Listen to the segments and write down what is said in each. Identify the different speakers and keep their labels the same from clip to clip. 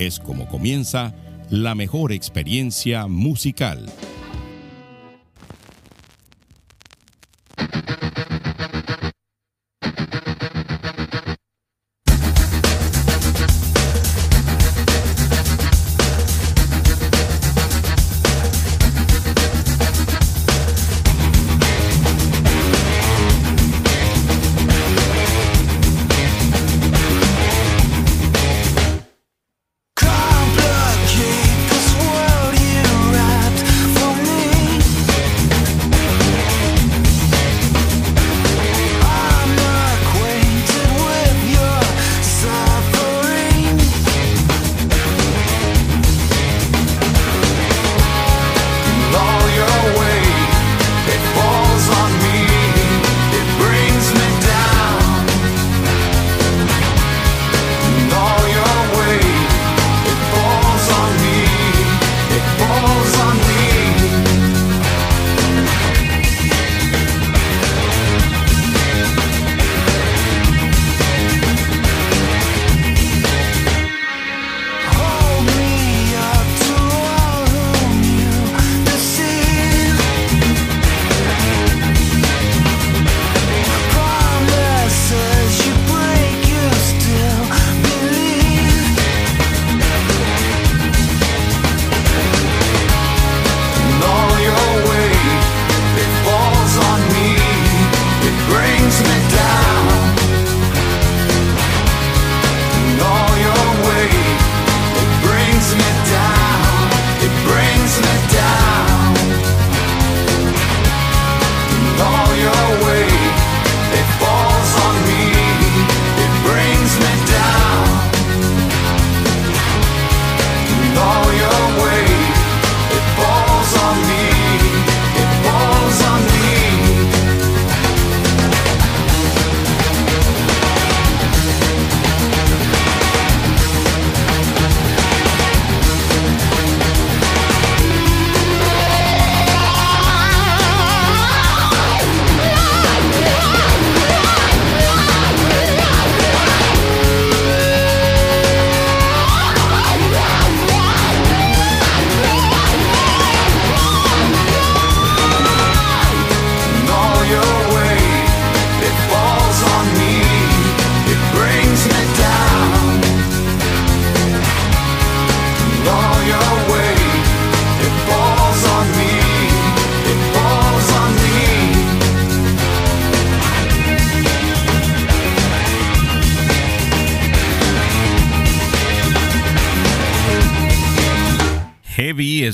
Speaker 1: es como comienza la mejor experiencia musical.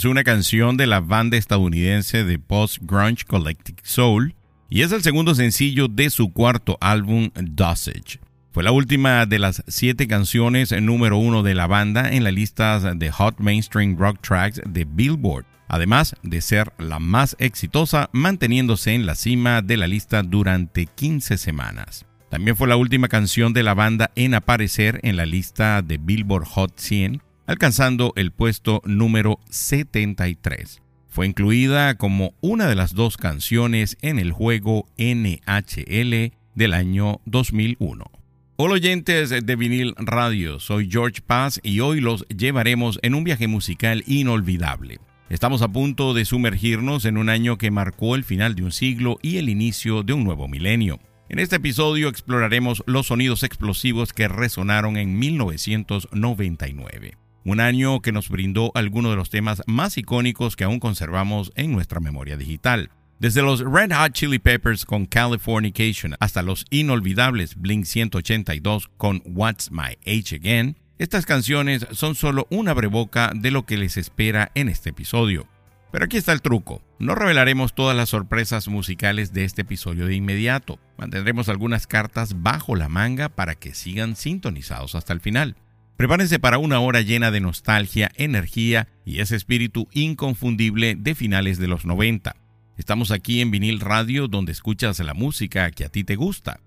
Speaker 1: Una canción de la banda estadounidense de post-grunge Collective Soul y es el segundo sencillo de su cuarto álbum Dosage. Fue la última de las siete canciones número uno de la banda en la lista de Hot Mainstream Rock Tracks de Billboard, además de ser la más exitosa manteniéndose en la cima de la lista durante 15 semanas. También fue la última canción de la banda en aparecer en la lista de Billboard Hot 100 alcanzando el puesto número 73. Fue incluida como una de las dos canciones en el juego NHL del año 2001. Hola oyentes de vinil radio, soy George Paz y hoy los llevaremos en un viaje musical inolvidable. Estamos a punto de sumergirnos en un año que marcó el final de un siglo y el inicio de un nuevo milenio. En este episodio exploraremos los sonidos explosivos que resonaron en 1999 un año que nos brindó algunos de los temas más icónicos que aún conservamos en nuestra memoria digital. Desde los Red Hot Chili Peppers con Californication hasta los inolvidables Blink 182 con What's My Age Again, estas canciones son solo una breboca de lo que les espera en este episodio. Pero aquí está el truco. No revelaremos todas las sorpresas musicales de este episodio de inmediato. Mantendremos algunas cartas bajo la manga para que sigan sintonizados hasta el final.
Speaker 2: Prepárense para una hora llena de nostalgia, energía y ese espíritu inconfundible de finales de los 90. Estamos aquí en Vinil Radio donde escuchas la música que a ti te gusta.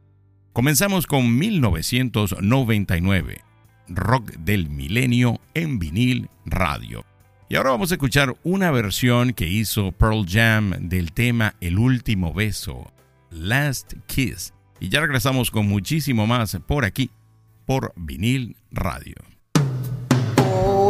Speaker 2: Comenzamos con 1999, Rock del Milenio en Vinil Radio. Y ahora vamos a escuchar una versión que hizo Pearl Jam del tema El último beso, Last Kiss. Y ya regresamos con muchísimo más por aquí por vinil radio. Oh,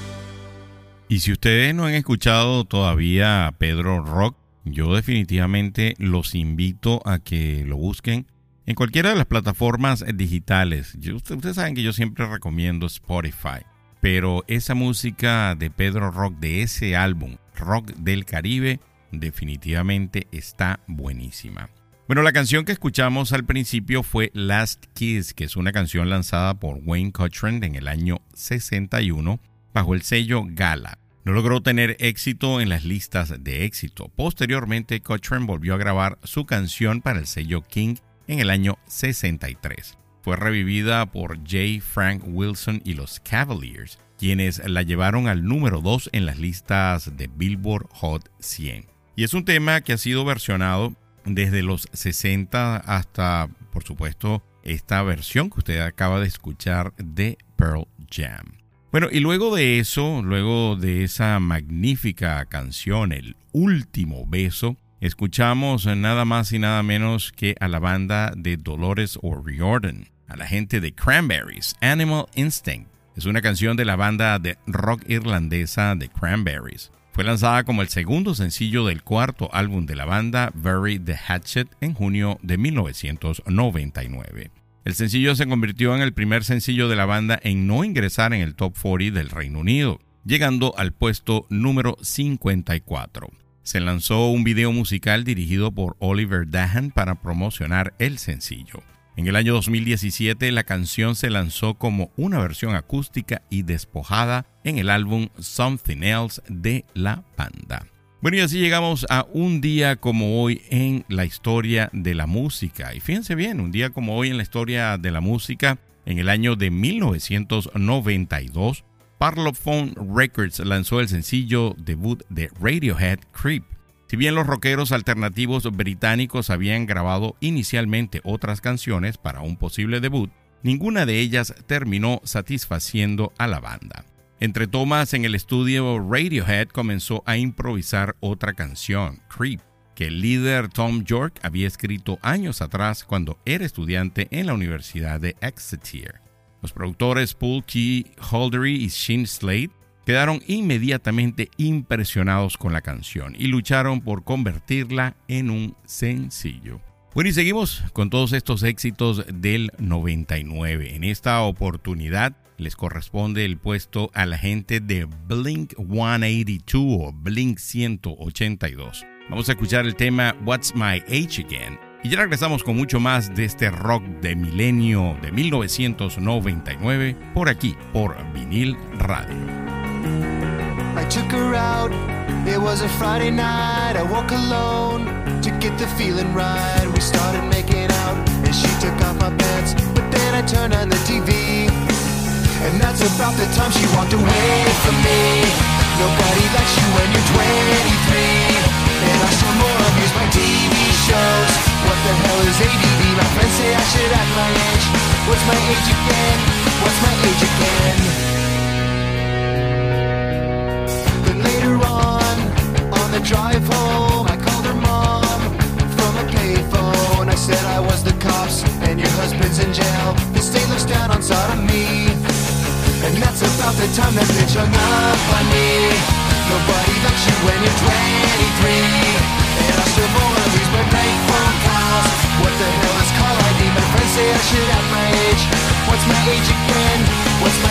Speaker 1: Y si ustedes no han escuchado todavía a Pedro Rock, yo definitivamente los invito a que lo busquen en cualquiera de las plataformas digitales. ustedes saben que yo siempre recomiendo Spotify, pero esa música de Pedro Rock, de ese álbum, Rock del Caribe, definitivamente está buenísima. Bueno, la canción que escuchamos al principio fue Last Kiss, que es una canción lanzada por Wayne Cochran en el año 61 bajo el sello Gala. No logró tener éxito en las listas de éxito. Posteriormente, Cochran volvió a grabar su canción para el sello King en el año 63. Fue revivida por J. Frank Wilson y los Cavaliers, quienes la llevaron al número 2 en las listas de Billboard Hot 100. Y es un tema que ha sido versionado desde los 60 hasta, por supuesto, esta versión que usted acaba de escuchar de Pearl Jam. Bueno, y luego de eso, luego de esa magnífica canción, El último beso, escuchamos nada más y nada menos que a la banda de Dolores O'Riordan, a la gente de Cranberries, Animal Instinct. Es una canción de la banda de rock irlandesa de Cranberries. Fue lanzada como el segundo sencillo del cuarto álbum de la banda, Bury the Hatchet, en junio de 1999. El sencillo se convirtió en el primer sencillo de la banda en no ingresar en el top 40 del Reino Unido, llegando al puesto número 54. Se lanzó un video musical dirigido por Oliver Dahan para promocionar el sencillo. En el año 2017 la canción se lanzó como una versión acústica y despojada en el álbum Something Else de la banda. Bueno, y así llegamos a un día como hoy en la historia de la música. Y fíjense bien, un día como hoy en la historia de la música, en el año de 1992, Parlophone Records lanzó el sencillo debut de Radiohead Creep. Si bien los rockeros alternativos británicos habían grabado inicialmente otras canciones para un posible debut, ninguna de ellas terminó satisfaciendo a la banda. Entre tomas en el estudio, Radiohead comenzó a improvisar otra canción, Creep, que el líder Tom York había escrito años atrás cuando era estudiante en la Universidad de Exeter. Los productores Paul T. Holdery y Shane Slade quedaron inmediatamente impresionados con la canción y lucharon por convertirla en un sencillo. Bueno, y seguimos con todos estos éxitos del 99. En esta oportunidad les corresponde el puesto a la gente de Blink 182 o Blink 182. Vamos a escuchar el tema What's My Age Again y ya regresamos con mucho más de este rock de milenio de 1999 por aquí, por vinil radio. I took her out, it was a Friday night, I woke alone to get the feeling right. We started making out and she took off my pants, but then I turned on the TV. And that's about the time she walked away from me. Nobody likes you when you're 23 And I still more abuse my TV shows. What the hell is ADD?
Speaker 3: My friends say I should act my age. What's my age again? What's my age again? But later on, on the drive home I called her mom from a payphone. I said I was the cops and your husband's in jail. The state looks down on sodomy. And that's about the time that bitch hung up on me. Nobody likes you when you're 23. And I still wanna lose my bank phone calls. What the hell is call ID? My friends say I should have my age. What's my age again? What's my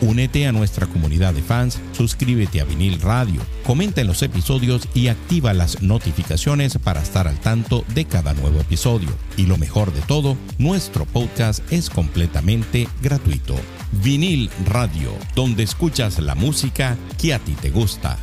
Speaker 1: Únete a nuestra comunidad de fans, suscríbete a Vinil Radio, comenta en los episodios y activa las notificaciones para estar al tanto de cada nuevo episodio. Y lo mejor de todo, nuestro podcast es completamente gratuito. Vinil Radio, donde escuchas la música que a ti te gusta.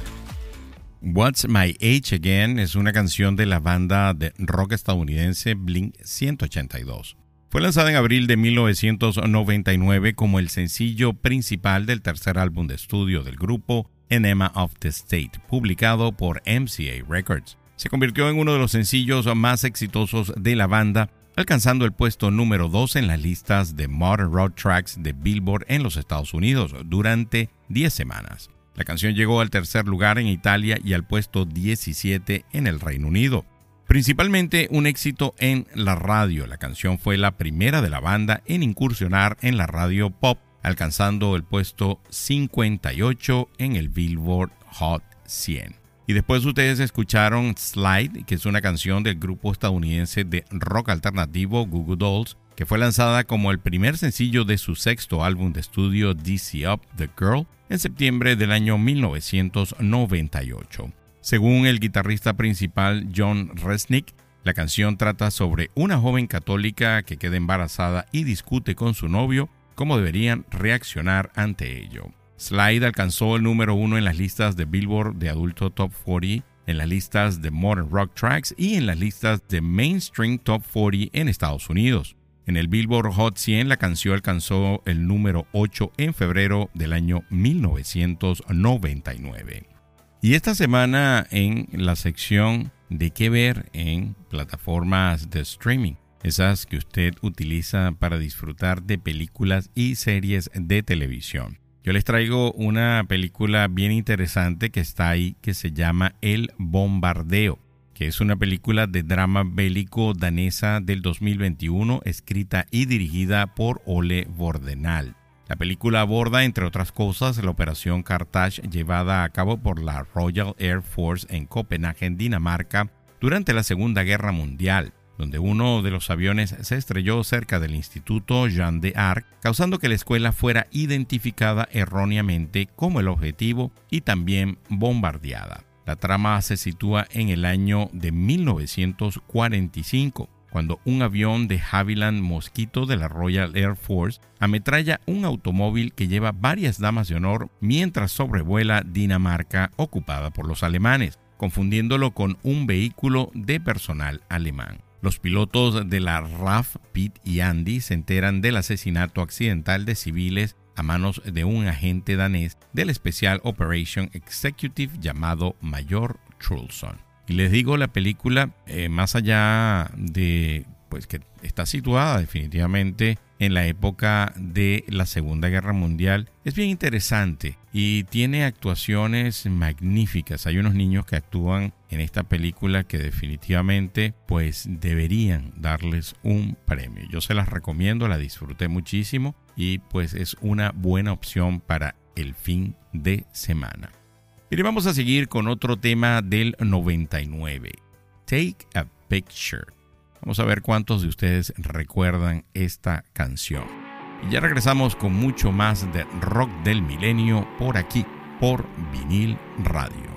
Speaker 1: What's My Age Again es una canción de la banda de rock estadounidense Blink 182. Fue lanzada en abril de 1999 como el sencillo principal del tercer álbum de estudio del grupo, Enema of the State, publicado por MCA Records. Se convirtió en uno de los sencillos más exitosos de la banda, alcanzando el puesto número 2 en las listas de Modern Rock Tracks de Billboard en los Estados Unidos durante 10 semanas. La canción llegó al tercer lugar en Italia y al puesto 17 en el Reino Unido. Principalmente un éxito en la radio, la canción fue la primera de la banda en incursionar en la radio pop, alcanzando el puesto 58 en el Billboard Hot 100. Y después ustedes escucharon Slide, que es una canción del grupo estadounidense de rock alternativo Google Dolls, que fue lanzada como el primer sencillo de su sexto álbum de estudio DC Up The Girl en septiembre del año 1998. Según el guitarrista principal John Resnick, la canción trata sobre una joven católica que queda embarazada y discute con su novio cómo deberían reaccionar ante ello. Slide alcanzó el número uno en las listas de Billboard de adulto Top 40, en las listas de Modern Rock Tracks y en las listas de Mainstream Top 40 en Estados Unidos. En el Billboard Hot 100 la canción alcanzó el número 8 en febrero del año 1999. Y esta semana en la sección de qué ver en plataformas de streaming, esas que usted utiliza para disfrutar de películas y series de televisión. Yo les traigo una película bien interesante que está ahí que se llama El Bombardeo, que es una película de drama bélico danesa del 2021 escrita y dirigida por Ole Bordenal. La película aborda, entre otras cosas, la operación Carthage llevada a cabo por la Royal Air Force en Copenhague, Dinamarca, durante la Segunda Guerra Mundial, donde uno de los aviones se estrelló cerca del Instituto Jean de Arc, causando que la escuela fuera identificada erróneamente como el objetivo y también bombardeada. La trama se sitúa en el año de 1945 cuando un avión de Havilland Mosquito de la Royal Air Force ametralla un automóvil que lleva varias damas de honor mientras sobrevuela Dinamarca ocupada por los alemanes, confundiéndolo con un vehículo de personal alemán. Los pilotos de la RAF, Pete y Andy, se enteran del asesinato accidental de civiles a manos de un agente danés del Special Operation Executive llamado Mayor Trulson. Y les digo, la película, eh, más allá de pues que está situada definitivamente en la época de la Segunda Guerra Mundial, es bien interesante y tiene actuaciones magníficas. Hay unos niños que actúan en esta película que definitivamente pues deberían darles un premio. Yo se las recomiendo, la disfruté muchísimo y pues es una buena opción para el fin de semana. Y vamos a seguir con otro tema del 99. Take a Picture. Vamos a ver cuántos de ustedes recuerdan esta canción. Y ya regresamos con mucho más de rock del milenio por aquí, por vinil. Radio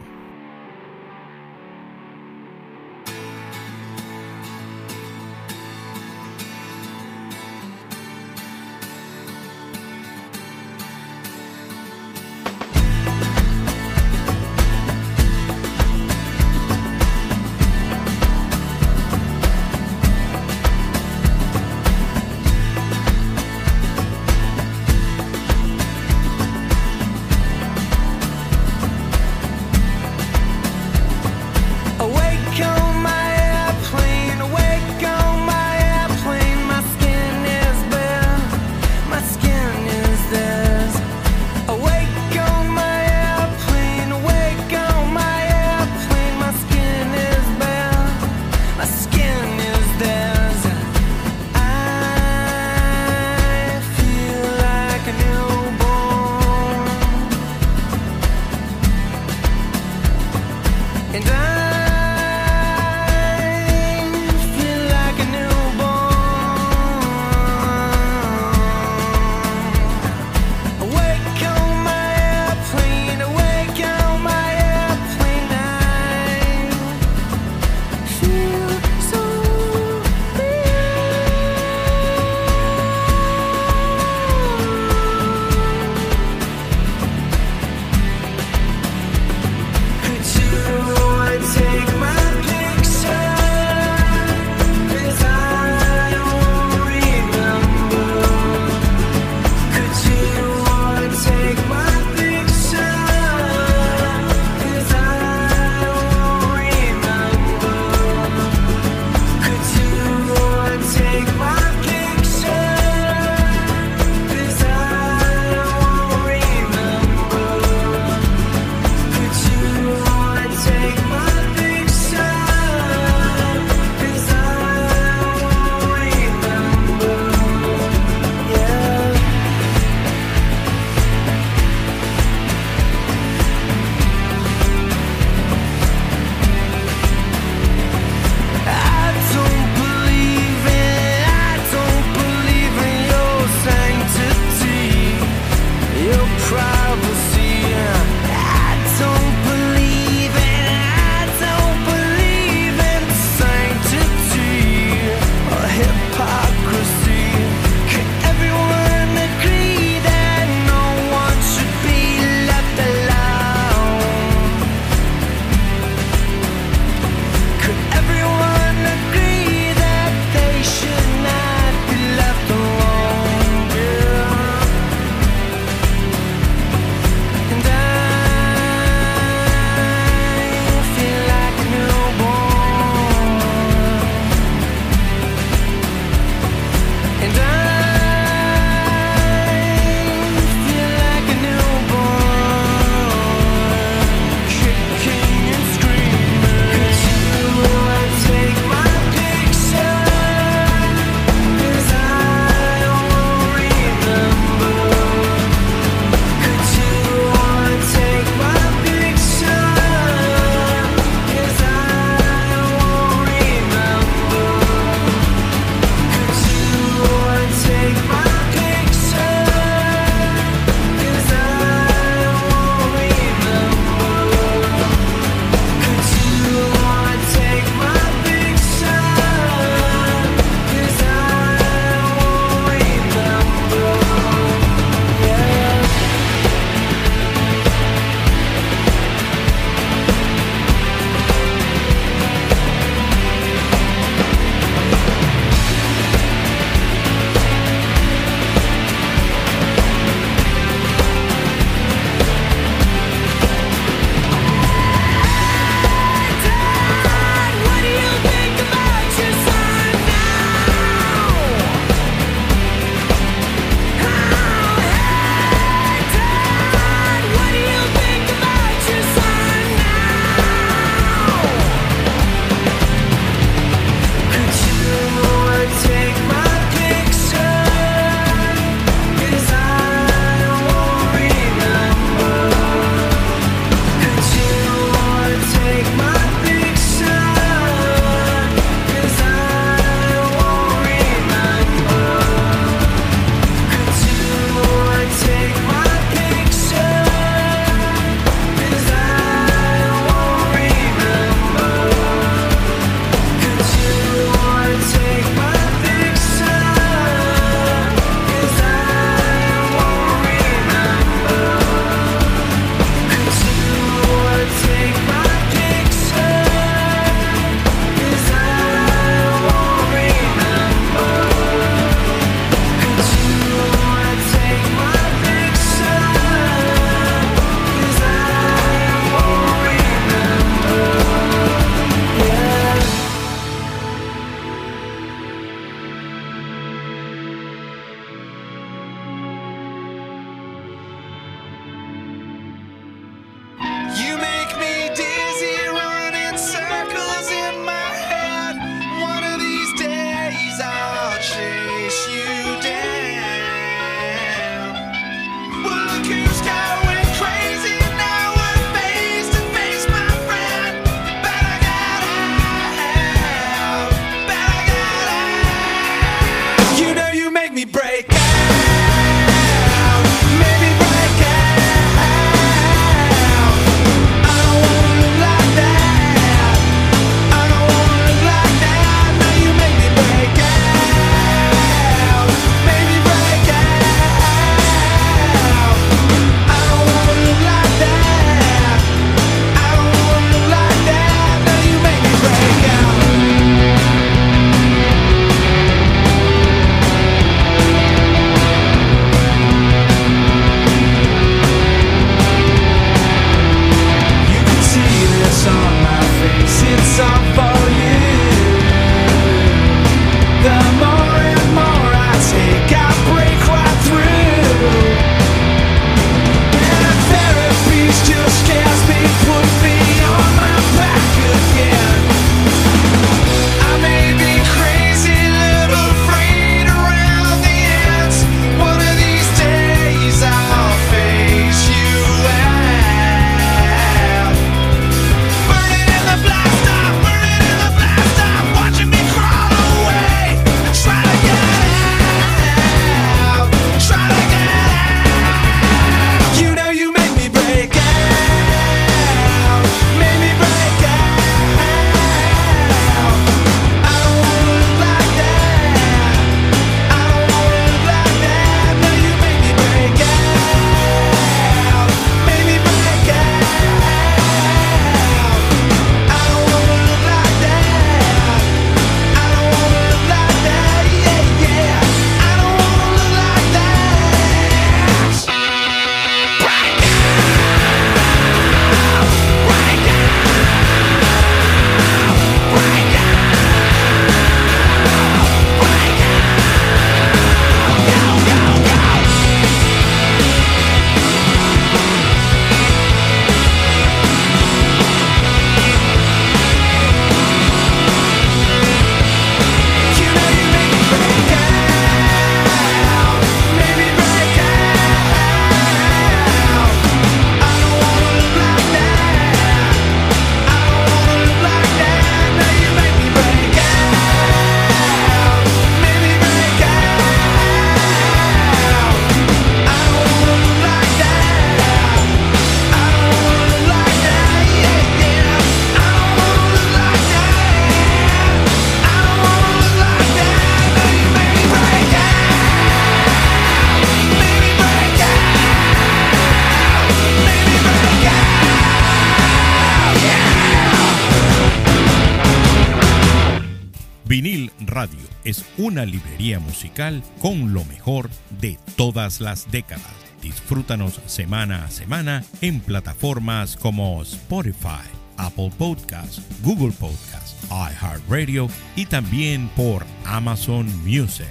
Speaker 1: librería musical con lo mejor de todas las décadas. Disfrútanos semana a semana en plataformas como Spotify, Apple Podcasts, Google Podcasts, iHeartRadio y también por Amazon Music.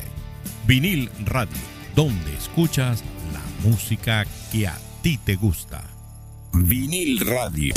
Speaker 1: Vinil Radio, donde escuchas la música que a ti te gusta. Vinil Radio.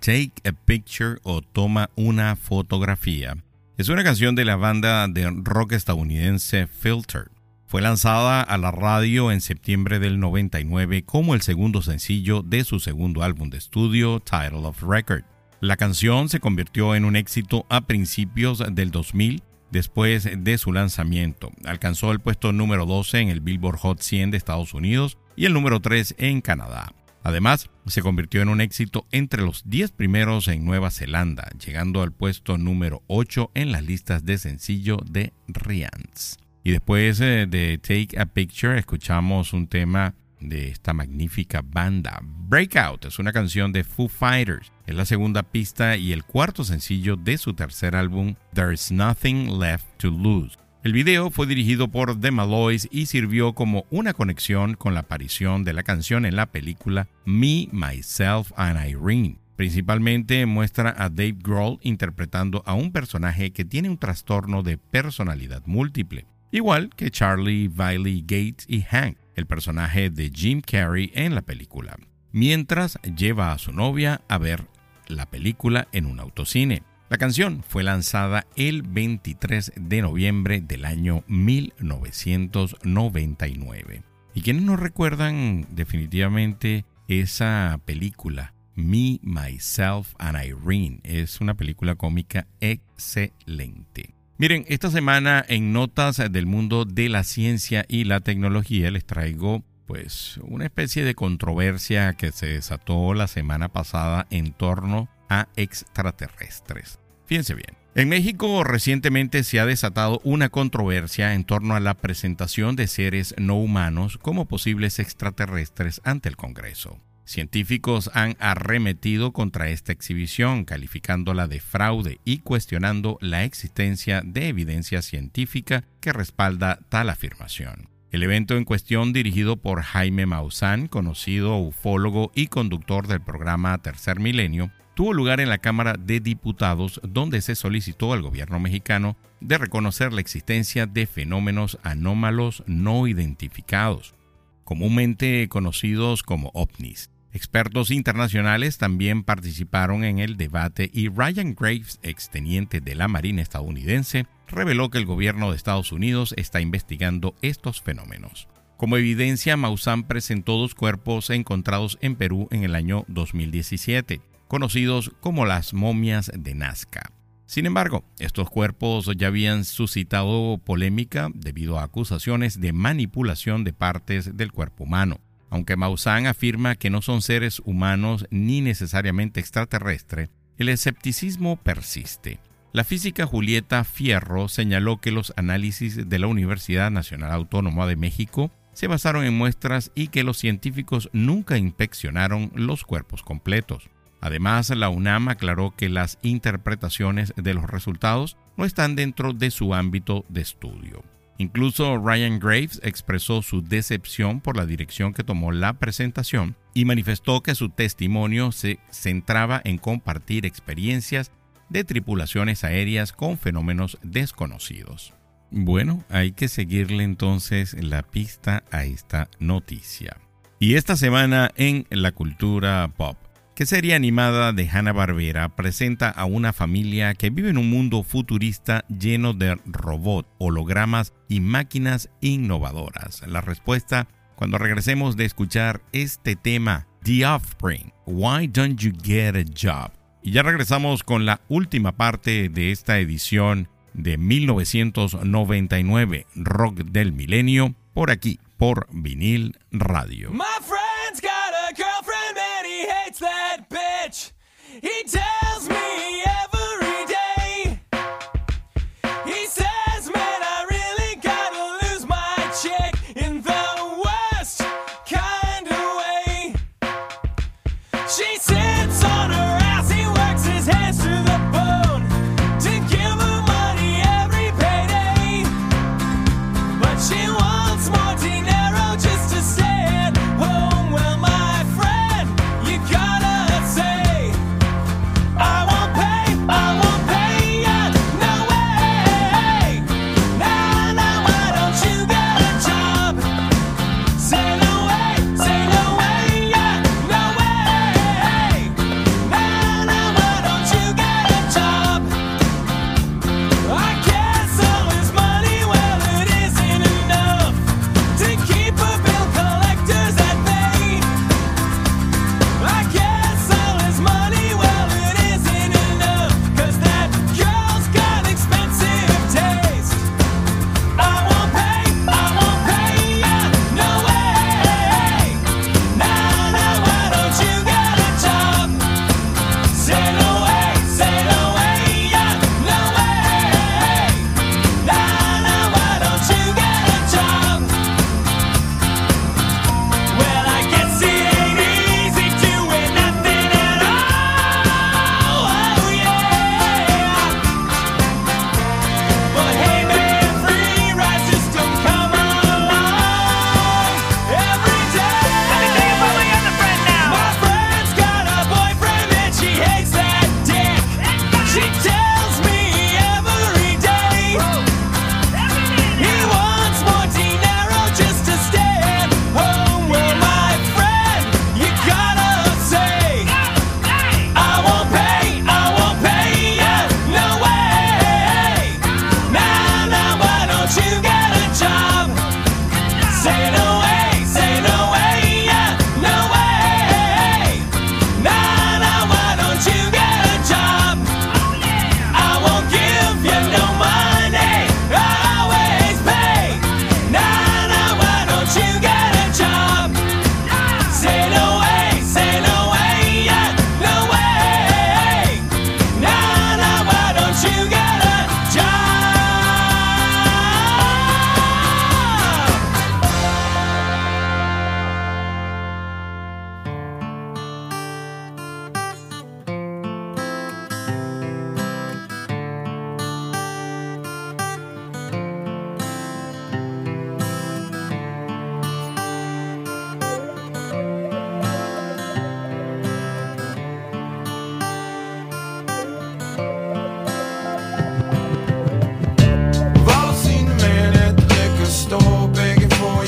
Speaker 1: Take a Picture o Toma una fotografía es una canción de la banda de rock estadounidense Filter. Fue lanzada a la radio en septiembre del 99 como el segundo sencillo de su segundo álbum de estudio, Title of Record. La canción se convirtió en un éxito a principios del 2000 después de su lanzamiento. Alcanzó el puesto número 12 en el Billboard Hot 100 de Estados Unidos y el número 3 en Canadá. Además, se convirtió en un éxito entre los 10 primeros en Nueva Zelanda, llegando al puesto número 8 en las listas de sencillo de Rians. Y después eh, de Take a Picture escuchamos un tema de esta magnífica banda. Breakout es una canción de Foo Fighters. Es la segunda pista y el cuarto sencillo de su tercer álbum, There's Nothing Left to Lose. El video fue dirigido por The Malloys y sirvió como una conexión con la aparición de la canción en la película Me, Myself and Irene. Principalmente muestra a Dave Grohl interpretando a un personaje que tiene un trastorno de personalidad múltiple, igual que Charlie, Viley, Gates y Hank, el personaje de Jim Carrey en la película, mientras lleva a su novia a ver la película en un autocine. La canción fue lanzada el 23 de noviembre del año 1999. ¿Y quienes nos recuerdan definitivamente esa película? Me, Myself and Irene. Es una película cómica excelente. Miren, esta semana en Notas del Mundo de la Ciencia y la Tecnología les traigo pues una especie de controversia que se desató la semana pasada en torno a extraterrestres. Fíjense bien. En México recientemente se ha desatado una controversia en torno a la presentación de seres no humanos como posibles extraterrestres ante el Congreso. Científicos han arremetido contra esta exhibición, calificándola de fraude y cuestionando la existencia de evidencia científica que respalda tal afirmación. El evento en cuestión, dirigido por Jaime Maussan, conocido ufólogo y conductor del programa Tercer Milenio, tuvo lugar en la Cámara de Diputados, donde se solicitó al gobierno mexicano de reconocer la existencia de fenómenos anómalos no identificados, comúnmente conocidos como ovnis. Expertos internacionales también participaron en el debate y Ryan Graves, exteniente de la Marina estadounidense, reveló que el gobierno de Estados Unidos está investigando estos fenómenos. Como evidencia, Maussan presentó dos cuerpos encontrados en Perú en el año 2017 conocidos como las momias de Nazca. Sin embargo, estos cuerpos ya habían suscitado polémica debido a acusaciones de manipulación de partes del cuerpo humano. Aunque Maussan afirma que no son seres humanos ni necesariamente extraterrestres, el escepticismo persiste. La física Julieta Fierro señaló que los análisis de la Universidad Nacional Autónoma de México se basaron en muestras y que los científicos nunca inspeccionaron los cuerpos completos. Además, la UNAM aclaró que las interpretaciones de los resultados no están dentro de su ámbito de estudio. Incluso Ryan Graves expresó su decepción por la dirección que tomó la presentación y manifestó que su testimonio se centraba en compartir experiencias de tripulaciones aéreas con fenómenos desconocidos. Bueno, hay que seguirle entonces la pista a esta noticia. Y esta semana en la cultura pop ¿Qué serie animada de Hanna-Barbera presenta a una familia que vive en un mundo futurista lleno de robots, hologramas y máquinas innovadoras? La respuesta cuando regresemos de escuchar este tema, The Offspring, Why Don't You Get a Job? Y ya regresamos con la última parte de esta edición de 1999, Rock del Milenio, por aquí, por Vinil Radio.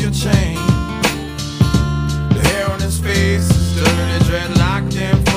Speaker 1: your chain. The hair on his
Speaker 4: face is dirty, dreadlocked and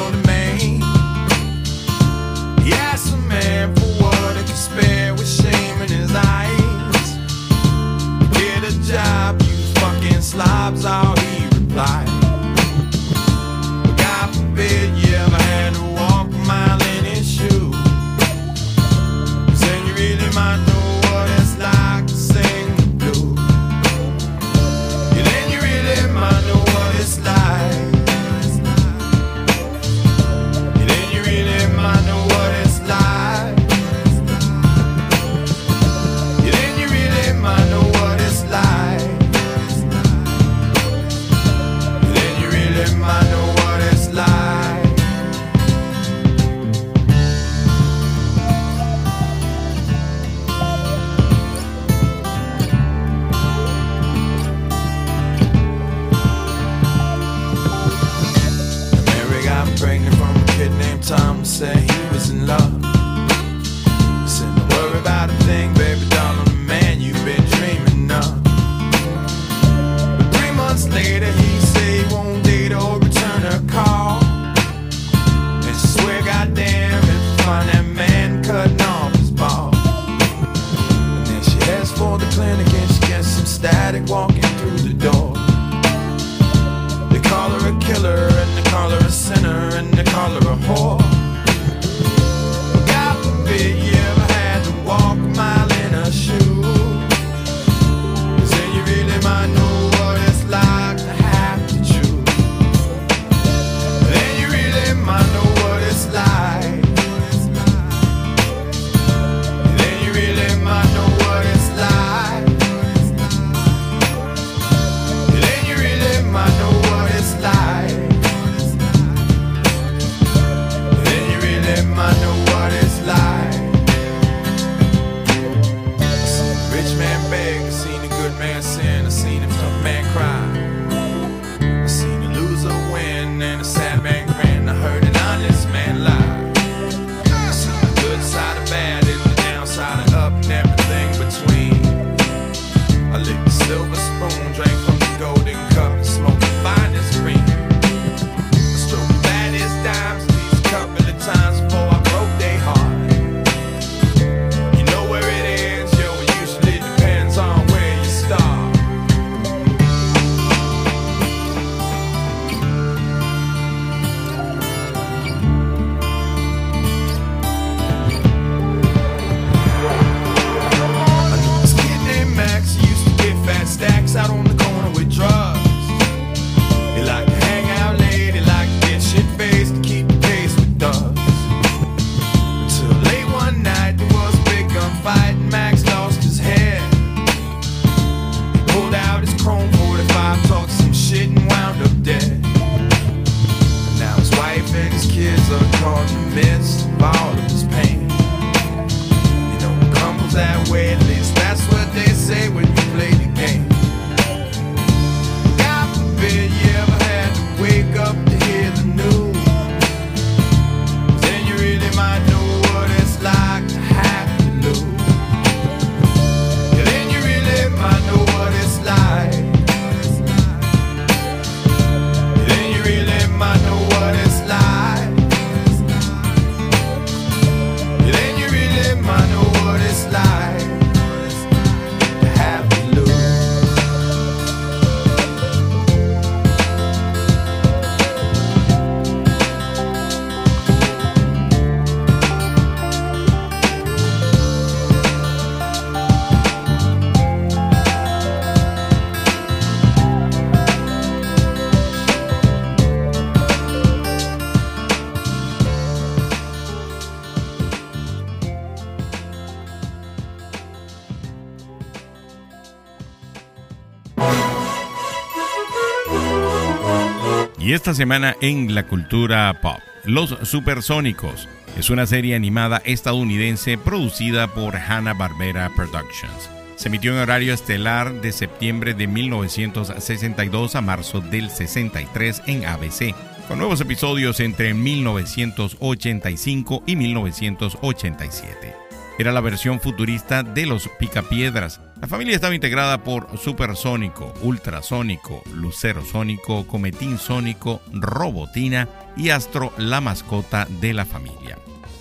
Speaker 1: esta semana en la cultura pop. Los Supersónicos es una serie animada estadounidense producida por Hanna-Barbera Productions. Se emitió en horario estelar de septiembre de 1962 a marzo del 63 en ABC, con nuevos episodios entre 1985 y 1987. Era la versión futurista de los Picapiedras, la familia estaba integrada por Supersónico, Ultrasónico, Lucero Sónico, Cometín Sónico, Robotina y Astro, la mascota de la familia.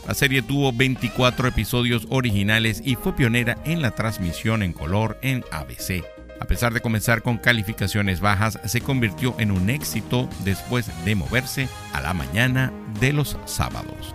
Speaker 1: La serie tuvo 24 episodios originales y fue pionera en la transmisión en color en ABC. A pesar de comenzar con calificaciones bajas, se convirtió en un éxito después de moverse a la mañana de los sábados.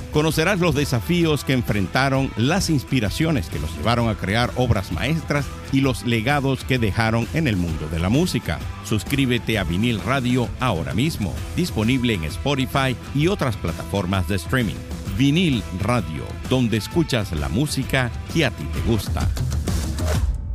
Speaker 1: Conocerás los desafíos que enfrentaron, las inspiraciones que los llevaron a crear obras maestras y los legados que dejaron en el mundo de la música. Suscríbete a Vinil Radio ahora mismo, disponible en Spotify y otras plataformas de streaming. Vinil Radio, donde escuchas la música que a ti te gusta.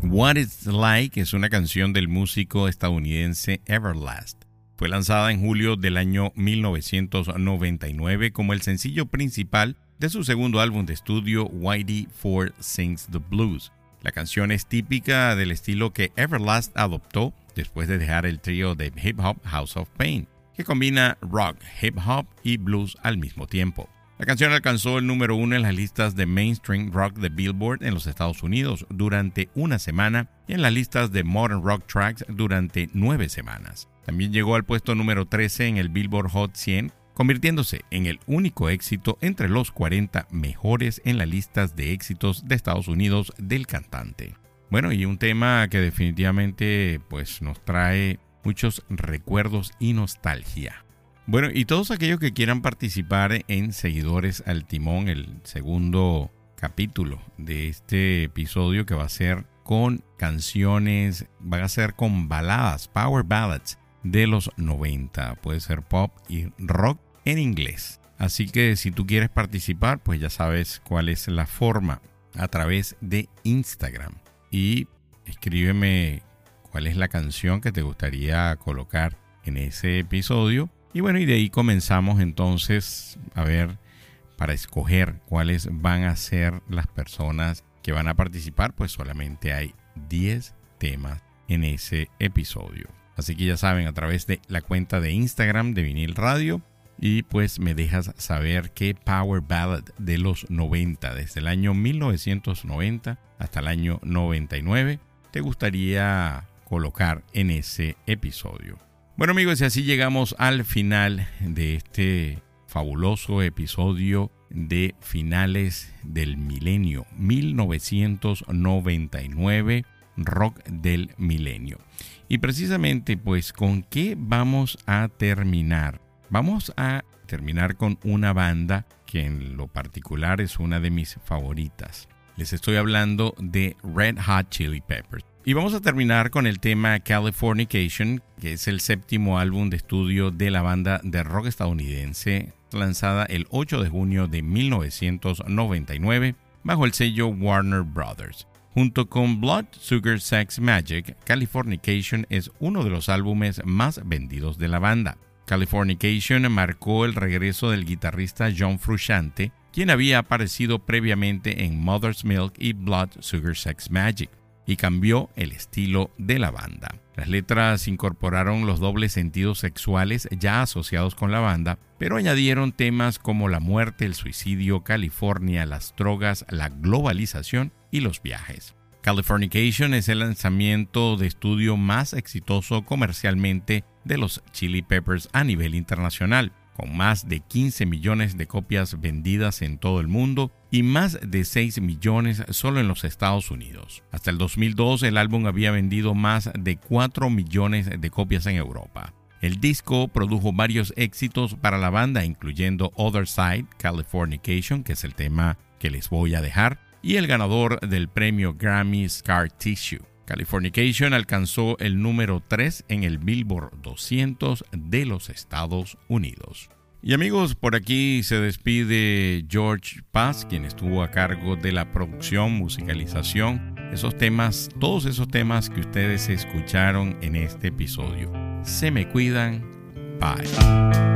Speaker 1: What It's Like es una canción del músico estadounidense Everlast. Fue lanzada en julio del año 1999 como el sencillo principal de su segundo álbum de estudio Whitey Ford Sings the Blues. La canción es típica del estilo que Everlast adoptó después de dejar el trío de hip hop House of Pain, que combina rock, hip hop y blues al mismo tiempo. La canción alcanzó el número uno en las listas de mainstream rock de Billboard en los Estados Unidos durante una semana y en las listas de modern rock tracks durante nueve semanas. También llegó al puesto número 13 en el Billboard Hot 100, convirtiéndose en el único éxito entre los 40 mejores en las listas de éxitos de Estados Unidos del cantante. Bueno, y un tema que definitivamente pues nos trae muchos recuerdos y nostalgia. Bueno, y todos aquellos que quieran participar en Seguidores al Timón, el segundo capítulo de este episodio que va a ser con canciones, va a ser con baladas, power ballads de los 90. Puede ser pop y rock en inglés. Así que si tú quieres participar, pues ya sabes cuál es la forma a través de Instagram. Y escríbeme cuál es la canción que te gustaría colocar en ese episodio y bueno, y de ahí comenzamos entonces a ver para escoger cuáles van a ser las personas que van a participar, pues solamente hay 10 temas en ese episodio. Así que ya saben, a través de la cuenta de Instagram de Vinil Radio, y pues me dejas saber qué Power Ballad de los 90, desde el año 1990 hasta el año 99, te gustaría colocar en ese episodio. Bueno amigos, y así llegamos al final de este fabuloso episodio de finales del milenio 1999 rock del milenio y precisamente pues con qué vamos a terminar vamos a terminar con una banda que en lo particular es una de mis favoritas. Les estoy hablando de Red Hot Chili Peppers. Y vamos a terminar con el tema Californication, que es el séptimo álbum de estudio de la banda de rock estadounidense, lanzada el 8 de junio de 1999 bajo el sello Warner Brothers. Junto con Blood, Sugar, Sex, Magic, Californication es uno de los álbumes más vendidos de la banda. Californication marcó el regreso del guitarrista John Frusciante, quien había aparecido previamente en Mother's Milk y Blood, Sugar, Sex, Magic y cambió el estilo de la banda. Las letras incorporaron los dobles sentidos sexuales ya asociados con la banda, pero añadieron temas como la muerte, el suicidio, California, las drogas, la globalización y los viajes. Californication es el lanzamiento de estudio más exitoso comercialmente de los Chili Peppers a nivel internacional con más de 15 millones de copias vendidas en todo el mundo y más de 6 millones solo en los Estados Unidos. Hasta el 2002 el álbum había vendido más de 4 millones de copias en Europa. El disco produjo varios éxitos para la banda, incluyendo Other Side, Californication, que es el tema que les voy a dejar, y el ganador del premio Grammy Scar Tissue. Californication alcanzó el número 3 en el Billboard 200 de los Estados Unidos. Y amigos, por aquí se despide George Paz, quien estuvo a cargo de la producción, musicalización, esos temas, todos esos temas que ustedes escucharon en este episodio. Se me cuidan. Bye.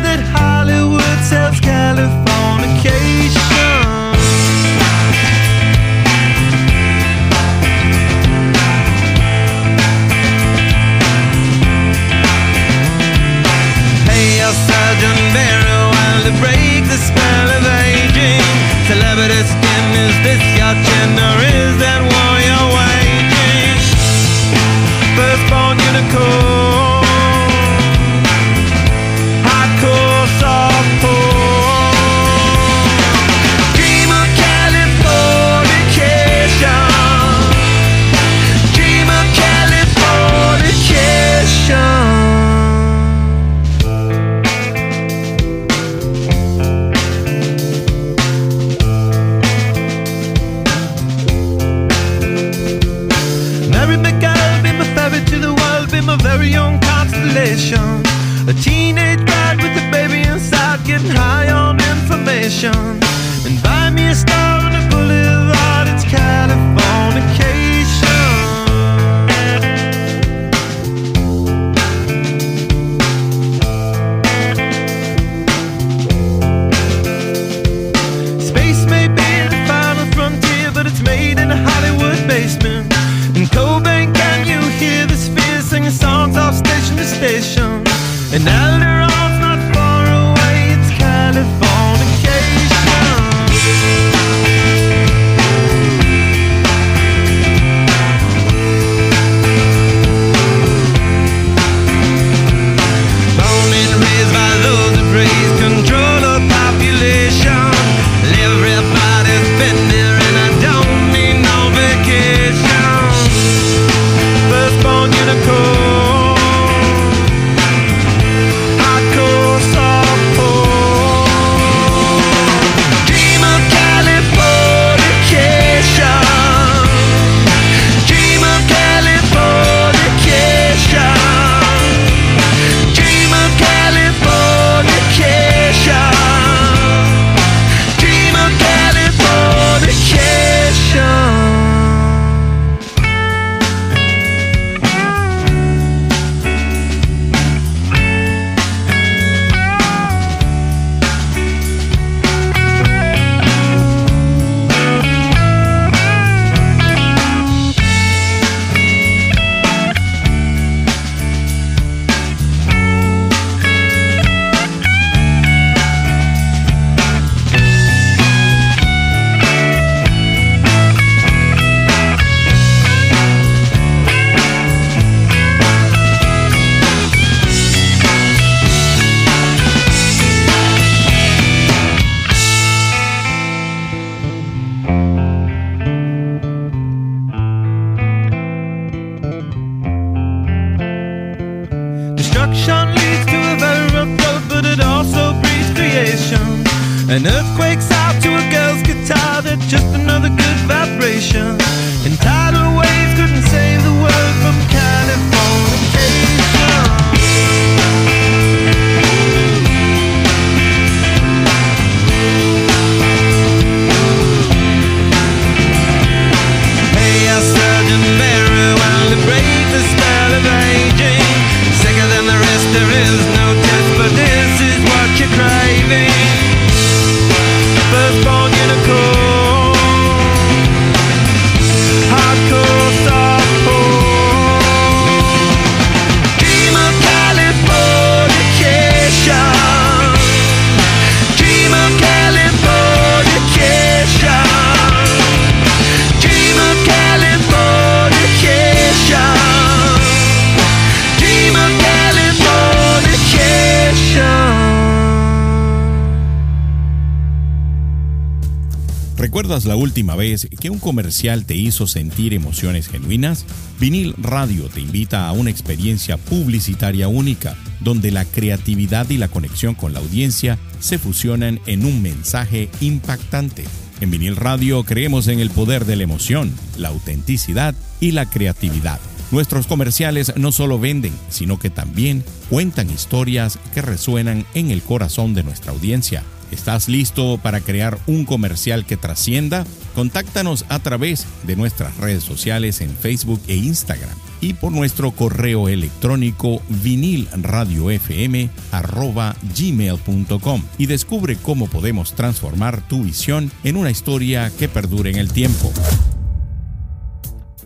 Speaker 1: ¿Recuerdas la última vez que un comercial te hizo sentir emociones genuinas? Vinil Radio te invita a una experiencia publicitaria única, donde la creatividad y la conexión con la audiencia se fusionan en un mensaje impactante. En vinil radio creemos en el poder de la emoción, la autenticidad y la creatividad. Nuestros comerciales no solo venden, sino que también cuentan historias que resuenan en el corazón de nuestra audiencia. ¿Estás listo para crear un comercial que trascienda? Contáctanos a través de nuestras redes sociales en Facebook e Instagram y por nuestro correo electrónico vinilradiofm.gmail.com y descubre cómo podemos transformar tu visión en una historia que perdure en el tiempo.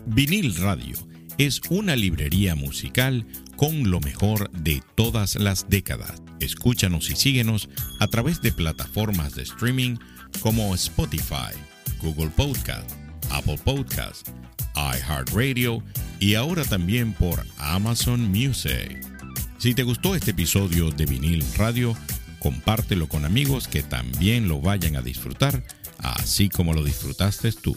Speaker 1: Vinil Radio es una librería musical con lo mejor de todas las décadas. Escúchanos y síguenos a través de plataformas de streaming como Spotify, Google Podcast, Apple Podcast, iHeartRadio y ahora también por Amazon Music. Si te gustó este episodio de Vinil Radio, compártelo con amigos que también lo vayan a disfrutar, así como lo disfrutaste tú.